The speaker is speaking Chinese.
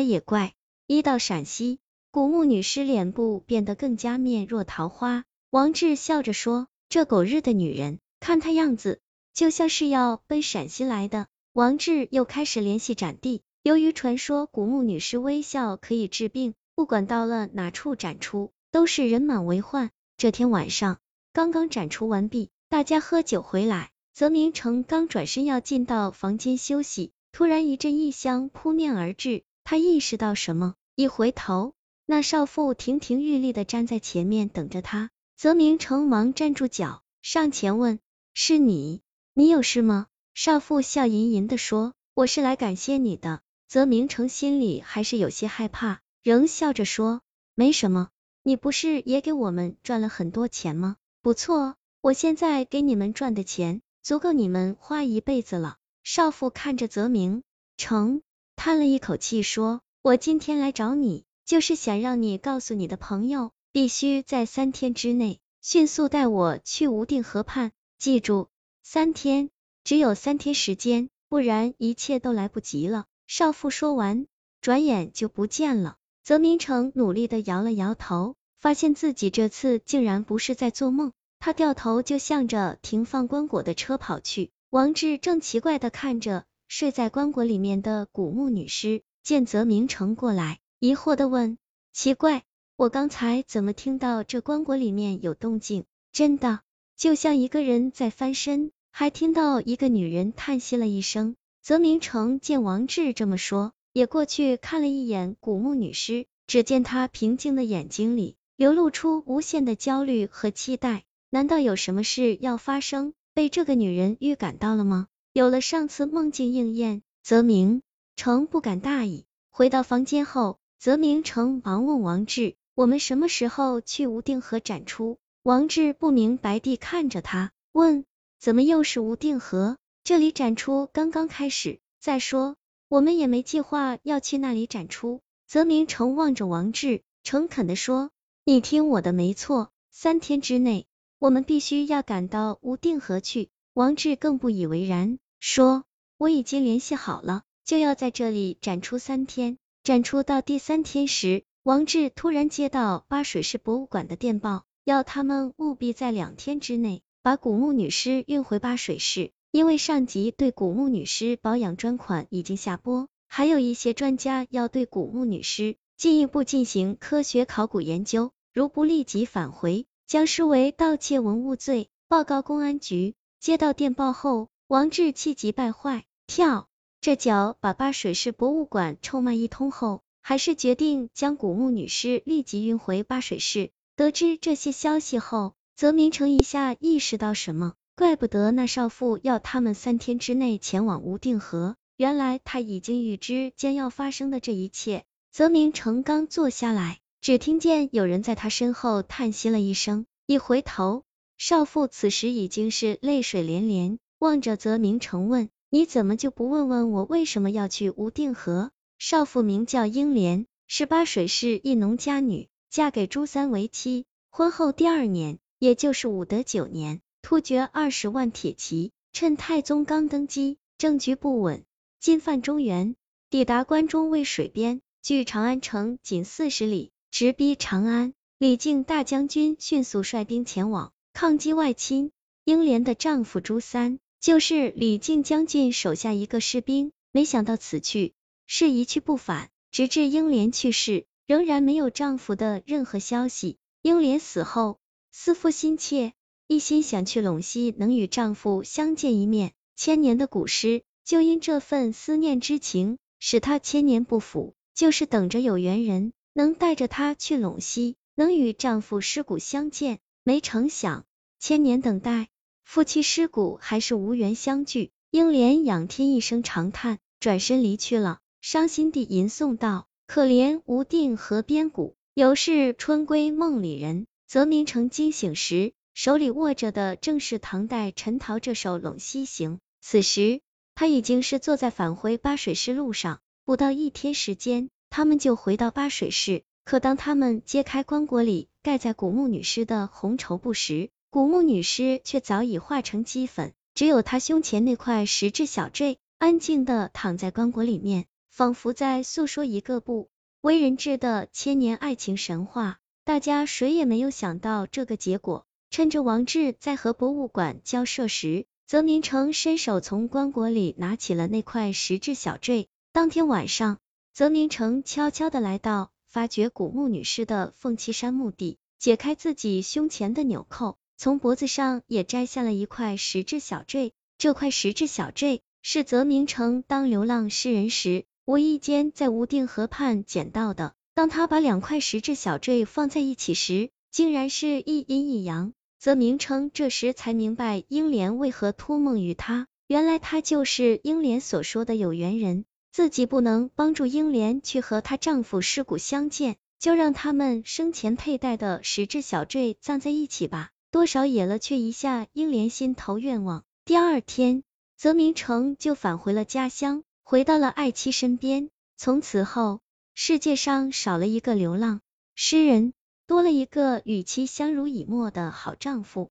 来也怪，一到陕西，古墓女尸脸部变得更加面若桃花。王志笑着说：“这狗日的女人，看她样子，就像是要奔陕西来的。”王志又开始联系展地，由于传说古墓女尸微笑可以治病，不管到了哪处展出，都是人满为患。这天晚上，刚刚展出完毕，大家喝酒回来，泽明成刚转身要进到房间休息，突然一阵异香扑面而至，他意识到什么，一回头，那少妇亭亭玉立的站在前面等着他。泽明成忙站住脚，上前问：“是你？你有事吗？”少妇笑吟吟的说：“我是来感谢你的。”泽明成心里还是有些害怕，仍笑着说：“没什么，你不是也给我们赚了很多钱吗？不错，我现在给你们赚的钱，足够你们花一辈子了。”少妇看着泽明成，叹了一口气说：“我今天来找你，就是想让你告诉你的朋友，必须在三天之内迅速带我去无定河畔，记住，三天，只有三天时间，不然一切都来不及了。”少妇说完，转眼就不见了。泽明成努力的摇了摇头，发现自己这次竟然不是在做梦。他掉头就向着停放棺椁的车跑去。王志正奇怪的看着睡在棺椁里面的古墓女尸，见泽明成过来，疑惑的问：“奇怪，我刚才怎么听到这棺椁里面有动静？真的，就像一个人在翻身，还听到一个女人叹息了一声。”泽明成见王志这么说，也过去看了一眼古墓女尸，只见她平静的眼睛里流露出无限的焦虑和期待，难道有什么事要发生？被这个女人预感到了吗？有了上次梦境应验，泽明成不敢大意。回到房间后，泽明成忙问王志：“我们什么时候去无定河展出？”王志不明白地看着他，问：“怎么又是无定河？这里展出刚刚开始。再说，我们也没计划要去那里展出。”泽明成望着王志，诚恳地说：“你听我的，没错，三天之内。”我们必须要赶到无定河去。王志更不以为然，说：“我已经联系好了，就要在这里展出三天。”展出到第三天时，王志突然接到巴水市博物馆的电报，要他们务必在两天之内把古墓女尸运回巴水市，因为上级对古墓女尸保养专款已经下拨，还有一些专家要对古墓女尸进一步进行科学考古研究，如不立即返回。将视为盗窃文物罪，报告公安局。接到电报后，王志气急败坏，跳这脚把巴水市博物馆臭骂一通后，还是决定将古墓女尸立即运回巴水市。得知这些消息后，泽明成一下意识到什么，怪不得那少妇要他们三天之内前往无定河，原来他已经预知将要发生的这一切。泽明成刚坐下来。只听见有人在他身后叹息了一声，一回头，少妇此时已经是泪水连连，望着泽明成问：“你怎么就不问问我为什么要去无定河？”少妇名叫英莲，是巴水市一农家女，嫁给朱三为妻。婚后第二年，也就是武德九年，突厥二十万铁骑趁太宗刚登基，政局不稳，进犯中原，抵达关中渭水边，距长安城仅四十里。直逼长安，李靖大将军迅速率兵前往抗击外侵。英莲的丈夫朱三就是李靖将军手下一个士兵，没想到此去是一去不返，直至英莲去世，仍然没有丈夫的任何消息。英莲死后，思夫心切，一心想去陇西能与丈夫相见一面。千年的古诗，就因这份思念之情，使她千年不腐，就是等着有缘人。能带着她去陇西，能与丈夫尸骨相见，没成想千年等待，夫妻尸骨还是无缘相聚。英莲仰天一声长叹，转身离去了，伤心地吟诵道：“可怜无定河边骨，犹是春归梦里人。”泽明成惊醒时，手里握着的正是唐代陈陶这首《陇西行》。此时他已经是坐在返回巴水市路上，不到一天时间。他们就回到巴水市，可当他们揭开棺椁里盖在古墓女尸的红绸布时，古墓女尸却早已化成齑粉，只有她胸前那块石质小坠安静的躺在棺椁里面，仿佛在诉说一个不为人知的千年爱情神话。大家谁也没有想到这个结果。趁着王志在和博物馆交涉时，泽明成伸手从棺椁里拿起了那块石质小坠。当天晚上，泽明成悄悄的来到发掘古墓女尸的凤栖山墓地，解开自己胸前的纽扣，从脖子上也摘下了一块石质小坠。这块石质小坠是泽明成当流浪诗人时无意间在无定河畔捡到的。当他把两块石质小坠放在一起时，竟然是一阴一阳。泽明成这时才明白英莲为何托梦于他，原来他就是英莲所说的有缘人，自己不能帮助英莲去和她丈夫尸骨相见，就让他们生前佩戴的石质小坠葬在一起吧，多少也了却一下英莲心头愿望。第二天，泽明成就返回了家乡，回到了爱妻身边。从此后，世界上少了一个流浪诗人。多了一个与其相濡以沫的好丈夫。